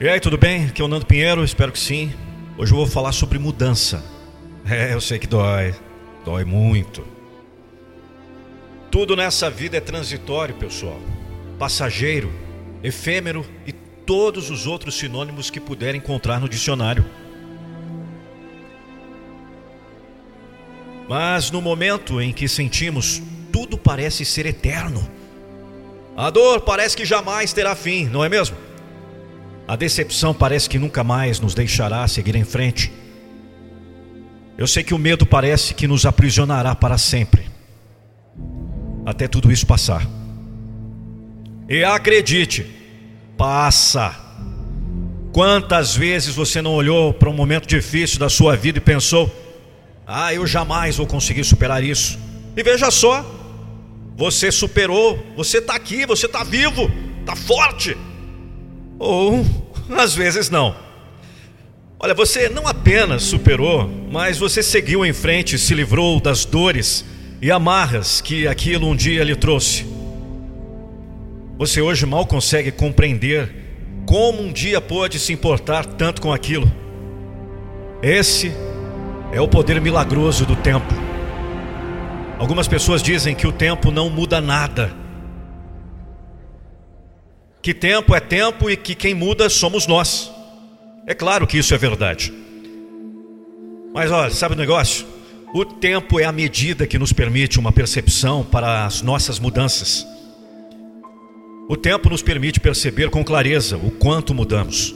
E aí, tudo bem? Aqui é o Nando Pinheiro, espero que sim. Hoje eu vou falar sobre mudança. É, eu sei que dói, dói muito. Tudo nessa vida é transitório, pessoal. Passageiro, efêmero e todos os outros sinônimos que puder encontrar no dicionário. Mas no momento em que sentimos tudo parece ser eterno, a dor parece que jamais terá fim, não é mesmo? A decepção parece que nunca mais nos deixará seguir em frente. Eu sei que o medo parece que nos aprisionará para sempre, até tudo isso passar. E acredite, passa. Quantas vezes você não olhou para um momento difícil da sua vida e pensou: ah, eu jamais vou conseguir superar isso? E veja só, você superou, você está aqui, você está vivo, está forte. Ou às vezes não. Olha, você não apenas superou, mas você seguiu em frente e se livrou das dores e amarras que aquilo um dia lhe trouxe. Você hoje mal consegue compreender como um dia pôde se importar tanto com aquilo. Esse é o poder milagroso do tempo. Algumas pessoas dizem que o tempo não muda nada que tempo é tempo e que quem muda somos nós. É claro que isso é verdade. Mas olha, sabe o negócio? O tempo é a medida que nos permite uma percepção para as nossas mudanças. O tempo nos permite perceber com clareza o quanto mudamos,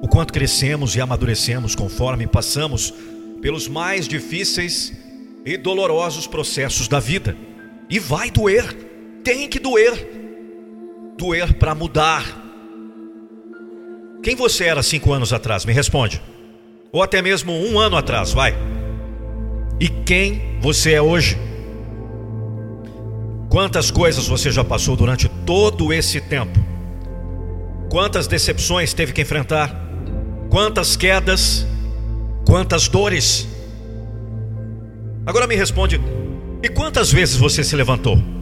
o quanto crescemos e amadurecemos conforme passamos pelos mais difíceis e dolorosos processos da vida. E vai doer, tem que doer doer para mudar. Quem você era cinco anos atrás? Me responde. Ou até mesmo um ano atrás, vai. E quem você é hoje? Quantas coisas você já passou durante todo esse tempo? Quantas decepções teve que enfrentar? Quantas quedas? Quantas dores? Agora me responde: e quantas vezes você se levantou?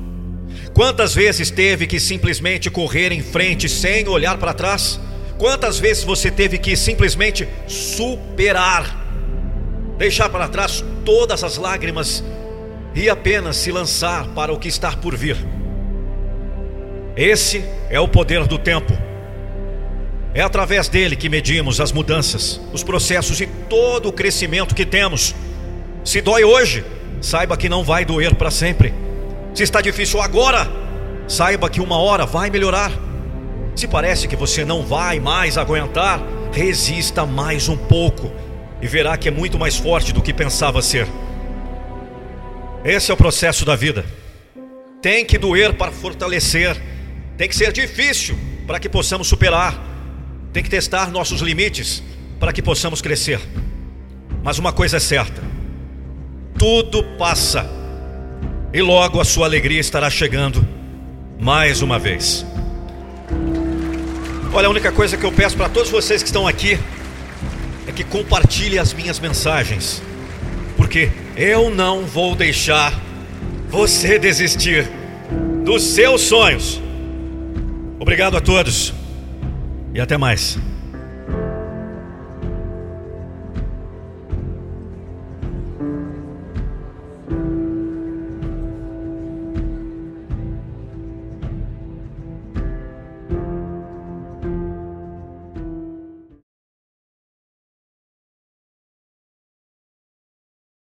Quantas vezes teve que simplesmente correr em frente sem olhar para trás? Quantas vezes você teve que simplesmente superar, deixar para trás todas as lágrimas e apenas se lançar para o que está por vir? Esse é o poder do tempo. É através dele que medimos as mudanças, os processos e todo o crescimento que temos. Se dói hoje, saiba que não vai doer para sempre. Se está difícil agora, saiba que uma hora vai melhorar. Se parece que você não vai mais aguentar, resista mais um pouco e verá que é muito mais forte do que pensava ser. Esse é o processo da vida. Tem que doer para fortalecer, tem que ser difícil para que possamos superar, tem que testar nossos limites para que possamos crescer. Mas uma coisa é certa: tudo passa e logo a sua alegria estará chegando mais uma vez. Olha, a única coisa que eu peço para todos vocês que estão aqui é que compartilhem as minhas mensagens, porque eu não vou deixar você desistir dos seus sonhos. Obrigado a todos e até mais.